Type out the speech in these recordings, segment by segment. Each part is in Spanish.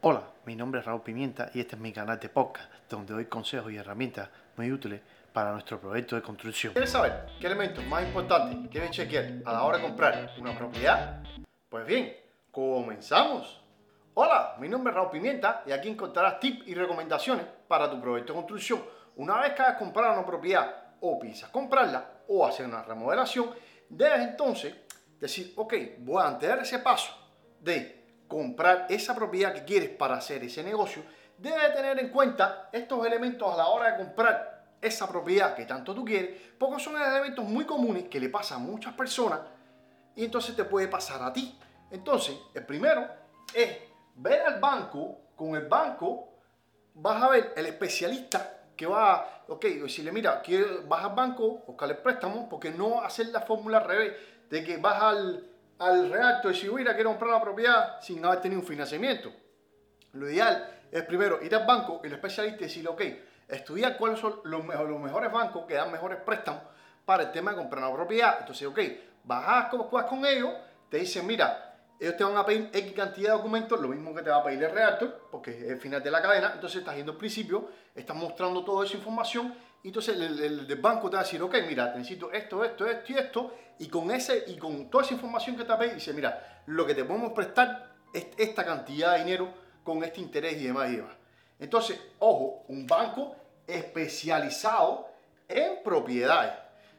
Hola, mi nombre es Raúl Pimienta y este es mi canal de podcast donde doy consejos y herramientas muy útiles para nuestro proyecto de construcción. ¿Quieres saber qué elementos más importantes debes chequear a la hora de comprar una propiedad? Pues bien, comenzamos. Hola, mi nombre es Raúl Pimienta y aquí encontrarás tips y recomendaciones para tu proyecto de construcción. Una vez que hayas comprado una propiedad o piensas comprarla o hacer una remodelación, debes entonces decir, ok, voy a tener ese paso de comprar esa propiedad que quieres para hacer ese negocio, debe tener en cuenta estos elementos a la hora de comprar esa propiedad que tanto tú quieres, porque son elementos muy comunes que le pasan a muchas personas y entonces te puede pasar a ti. Entonces, el primero es ver al banco, con el banco vas a ver el especialista que va, ok, decirle, mira, vas al banco, buscar el préstamo, porque no hacer la fórmula al revés, de que vas al, al reacto y si mira, quiero comprar la propiedad sin haber tenido un financiamiento. Lo ideal es primero ir al banco, el especialista, y decirle, ok, estudiar cuáles son los, mejores bancos que dan mejores préstamos para el tema de comprar una propiedad. Entonces, ok, bajas con ellos, te dicen, mira, ellos te van a pedir X cantidad de documentos, lo mismo que te va a pedir el reactor, porque es el final de la cadena. Entonces estás yendo al principio, estás mostrando toda esa información entonces el, banco te va a decir, ok, mira, te necesito esto, esto, esto y esto, y con, ese, y con toda esa información que te dice, mira, lo que te podemos prestar es esta cantidad de dinero con este interés y demás y demás. Entonces, ojo, un banco especializado en propiedades,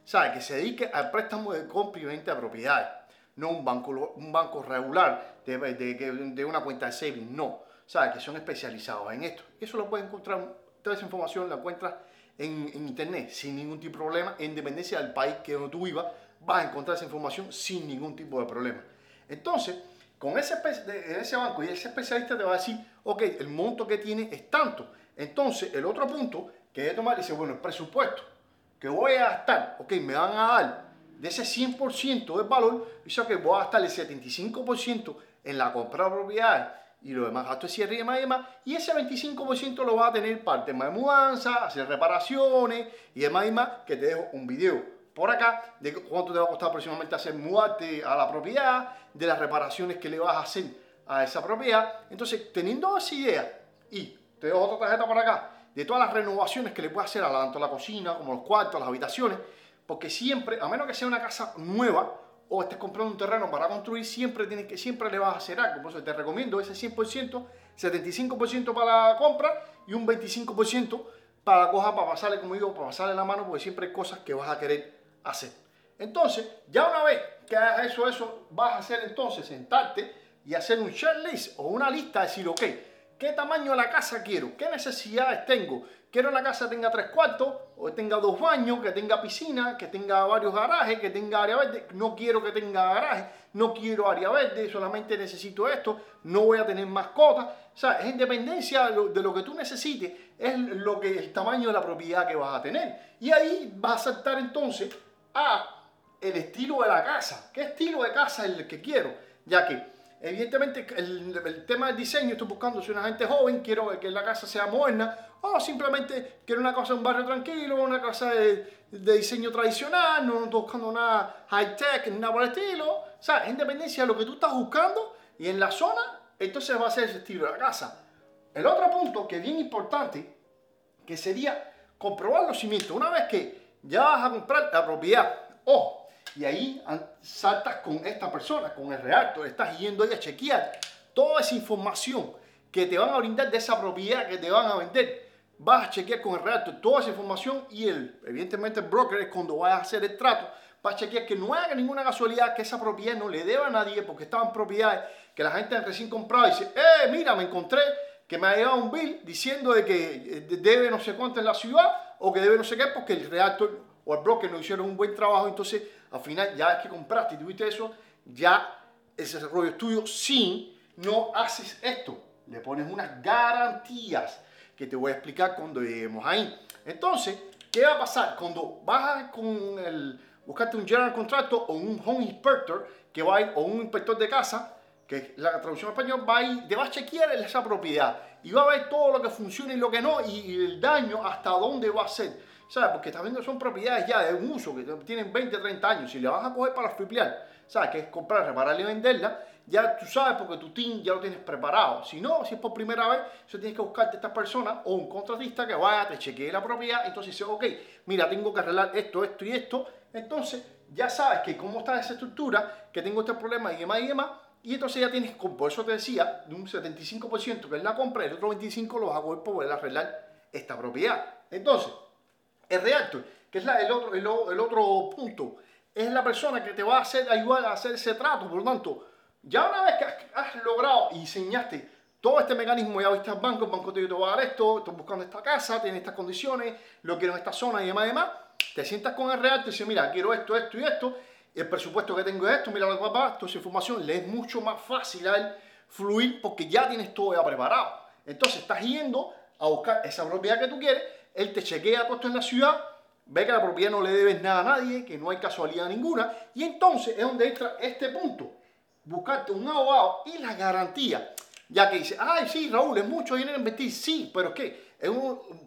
¿sabes? Que se dedique al préstamo de compra y venta de propiedades, no un banco, un banco regular de, de, una cuenta de savings, no, ¿sabes? Que son especializados en esto. Eso lo puedes encontrar, toda esa información la encuentras en, internet sin ningún tipo de problema, en dependencia del país que tú vivas, vas a encontrar esa información sin ningún tipo de problema. Entonces, con ese, ese banco y ese especialista te va a decir, ok, el monto que tiene es tanto. Entonces, el otro punto que debe tomar dice, bueno, el presupuesto que voy a gastar, ok, me van a dar de ese 100% del valor, dice que voy a gastar el 75% en la compra de propiedades y lo demás gastos de cierre y demás y demás. Y ese 25% lo va a tener para el tema de mudanza, hacer reparaciones y demás y demás, que te dejo un video por acá de cuánto te va a costar aproximadamente hacer mudarte a la propiedad, de las reparaciones que le vas a hacer a esa propiedad. Entonces, teniendo esa idea y te dejo otra tarjeta por acá de todas las renovaciones que le puedes hacer a tanto la cocina como los cuartos, las habitaciones, porque siempre, a menos que sea una casa nueva, o estés comprando un terreno para construir, siempre, tienes que, siempre le vas a hacer algo. Por eso te recomiendo ese 100%, 75% para la compra y un 25% para la coja, para pasarle, como digo, para pasarle la mano, porque siempre hay cosas que vas a querer hacer. Entonces, ya una vez que hagas eso, eso, vas a hacer entonces sentarte y hacer un share list o una lista, decir, ok, ¿qué tamaño de la casa quiero? ¿Qué necesidades tengo? Quiero una casa tenga tres cuartos, o tenga dos baños, que tenga piscina, que tenga varios garajes, que tenga área verde. No quiero que tenga garaje, no quiero área verde, solamente necesito esto, no voy a tener mascotas. O sea, es independencia de lo que tú necesites, es lo que el tamaño de la propiedad que vas a tener. Y ahí vas a saltar entonces a el estilo de la casa. ¿Qué estilo de casa es el que quiero? Ya que Evidentemente, el, tema del diseño, estoy buscando, soy una gente joven, quiero que la casa sea moderna, o simplemente quiero una casa en un barrio tranquilo, una casa de, diseño tradicional, no estoy buscando nada high-tech, nada por el estilo. O sea, en dependencia de lo que tú estás buscando y en la zona, entonces va a ser ese estilo de la casa. El otro punto que es bien importante, que sería comprobar los cimientos. Una vez que ya vas a comprar la propiedad, o y ahí saltas con esta persona, con el reactor, estás yendo ahí a chequear toda esa información que te van a brindar de esa propiedad que te van a vender. Vas a chequear con el reactor toda esa información y el, evidentemente el broker es cuando vayas a hacer el trato, vas a chequear que no haya ninguna casualidad que esa propiedad no le deba a nadie porque estaban propiedades que la gente recién comprado y dice, eh, mira, me encontré que me ha llegado un bill diciendo de que eh, debe no sé cuánto en la ciudad o que debe no sé qué porque el reactor o el broker no hicieron un buen trabajo, entonces al final ya es que compraste y tuviste eso, ya ese rollo tuyo si no haces esto. Le pones unas garantías que te voy a explicar cuando lleguemos ahí. Entonces, ¿qué va a pasar? Cuando vas con el, buscarte un general contractor o un home inspector que va a ir, o un inspector de casa, que la traducción en español va a ir, te va a chequear esa propiedad y va a ver todo lo que funciona y lo que no y el daño hasta dónde va a ser. ¿Sabes? Porque también son propiedades ya de un uso que tienen 20, 30 años. Si le vas a coger para flipear, ¿sabes? Que es comprar, reparar y venderla, ya tú sabes porque tu team ya lo tienes preparado. Si no, si es por primera vez, eso tienes que buscarte a esta persona o un contratista que vaya, te chequee la propiedad, entonces dice, ok, mira, tengo que arreglar esto, esto y esto, entonces ya sabes que cómo está esa estructura, que tengo este problema y demás y demás, y entonces ya tienes, por eso te decía, de un 75% que es la compra, el otro 25% lo hago por poder arreglar esta propiedad. Entonces, el realtor, que es el, otro, el, el otro punto, es la persona que te va a hacer, ayudar a hacer ese trato, por lo tanto, ya una vez que has, logrado y enseñaste todo este mecanismo, ya viste al banco, el banco te va a dar esto, estoy buscando esta casa, tiene estas condiciones, lo quiero en esta zona y demás, y demás, te sientas con el real, te dice, mira, quiero esto, esto y esto, el presupuesto que tengo es esto, mira lo que papá, toda esa información, le es mucho más fácil a él fluir porque ya tienes todo ya preparado. Entonces estás yendo a buscar esa propiedad que tú quieres, él te chequea todo esto en la ciudad, ve que la propiedad no le debes nada a nadie, que no hay casualidad ninguna, y entonces es donde entra este punto buscarte un abogado y la garantía. Ya que dice, ay, sí, Raúl, es mucho dinero invertir. Sí, pero es que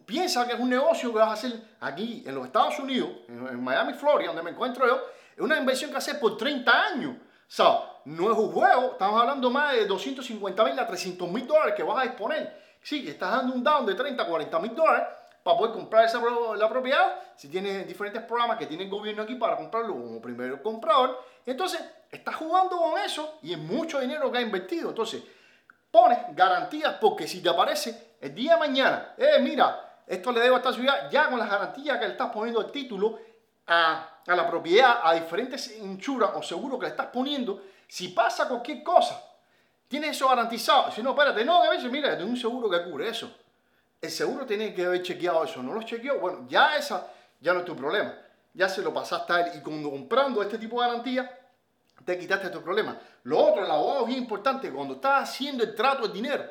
piensa que es un negocio que vas a hacer aquí en los Estados Unidos, en, Miami, Florida, donde me encuentro yo. Es una inversión que haces por 30 años. O sea, no es un juego, estamos hablando más de 250 mil a 300 mil dólares que vas a disponer. Sí, estás dando un down de 30 a 40 mil dólares para poder comprar esa, la propiedad. Si tienes diferentes programas que tiene el gobierno aquí para comprarlo como primero comprador. Entonces, estás jugando con eso y es mucho dinero que ha invertido. Entonces, pones garantías porque si te aparece el día de mañana, eh, mira, esto le debo a esta ciudad, ya con las garantías que le estás poniendo el título a, a la propiedad, a diferentes insuras o seguros que le estás poniendo, si pasa cualquier cosa, tienes eso garantizado. Si no, espérate, no, a veces, mira, tengo un seguro que cubre eso. El seguro tiene que haber chequeado eso, no lo chequeó, bueno, ya esa ya no es tu problema. Ya se lo pasaste a él y cuando comprando este tipo de garantía, te quitaste tu problema. Lo otro, el abogado es bien importante, cuando estás haciendo el trato del dinero.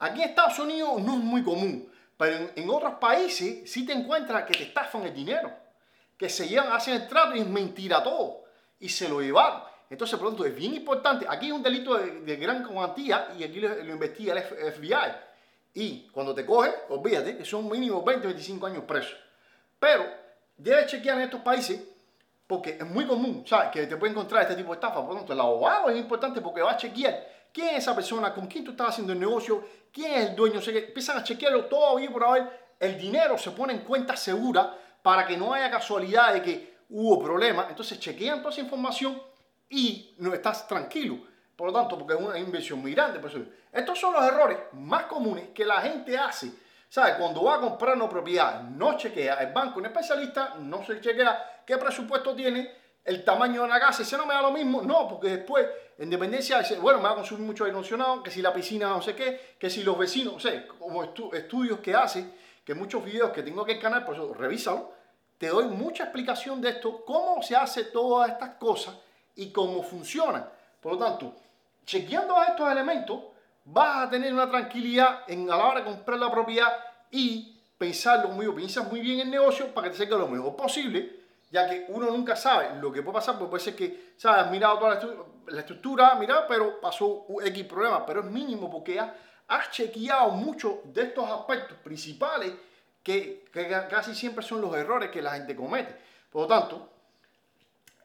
Aquí en Estados Unidos no es muy común, pero en, otros países sí te encuentras que te estafan el dinero, que se llevan, hacen el trato y es mentira todo, y se lo llevaron. Entonces, por lo tanto, es bien importante. Aquí es un delito de, gran cuantía y aquí lo, investiga el FBI. Y cuando te coge, olvídate que son mínimo 20 25 años presos. Pero debes chequear en estos países porque es muy común, ¿sabes? Que te puede encontrar este tipo de estafa. Por lo tanto, el abogado es importante porque va a chequear quién es esa persona, con quién tú estás haciendo el negocio, quién es el dueño. O empiezan a chequearlo todo bien por haber. El dinero se pone en cuenta segura para que no haya casualidad de que hubo problemas. Entonces, chequean toda esa información y no estás tranquilo. Por lo tanto, porque es una inversión muy grande. estos son los errores más comunes que la gente hace ¿Sabes? Cuando va a comprar una propiedad, no chequea. El banco, un especialista, no se chequea qué presupuesto tiene, el tamaño de la casa. Si no me da lo mismo, no, porque después, en dependencia, bueno, me va a consumir mucho aire que si la piscina no sé qué, que si los vecinos, o sea, como estudios que hace, que muchos videos que tengo aquí en el canal, por eso revísalo, te doy mucha explicación de esto, cómo se hace todas estas cosas y cómo funcionan. Por lo tanto, chequeando estos elementos, vas a tener una tranquilidad en, a la hora de comprar la propiedad y pensarlo muy bien, piensas muy bien el negocio para que te salga lo mejor posible, ya que uno nunca sabe lo que puede pasar, porque puede ser que, ¿sabes? Has mirado toda la, estructura, mira, pero pasó X problema, pero es mínimo porque has, chequeado muchos de estos aspectos principales que, que casi siempre son los errores que la gente comete. Por lo tanto,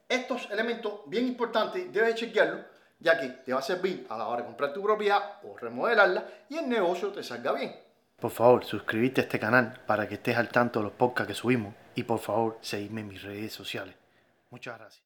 estos elementos bien importantes debes chequearlos ya que te va a servir a la hora de comprar tu propiedad o remodelarla y el negocio te salga bien. Por favor, suscríbete a este canal para que estés al tanto de los podcasts que subimos y por favor, seguidme en mis redes sociales. Muchas gracias.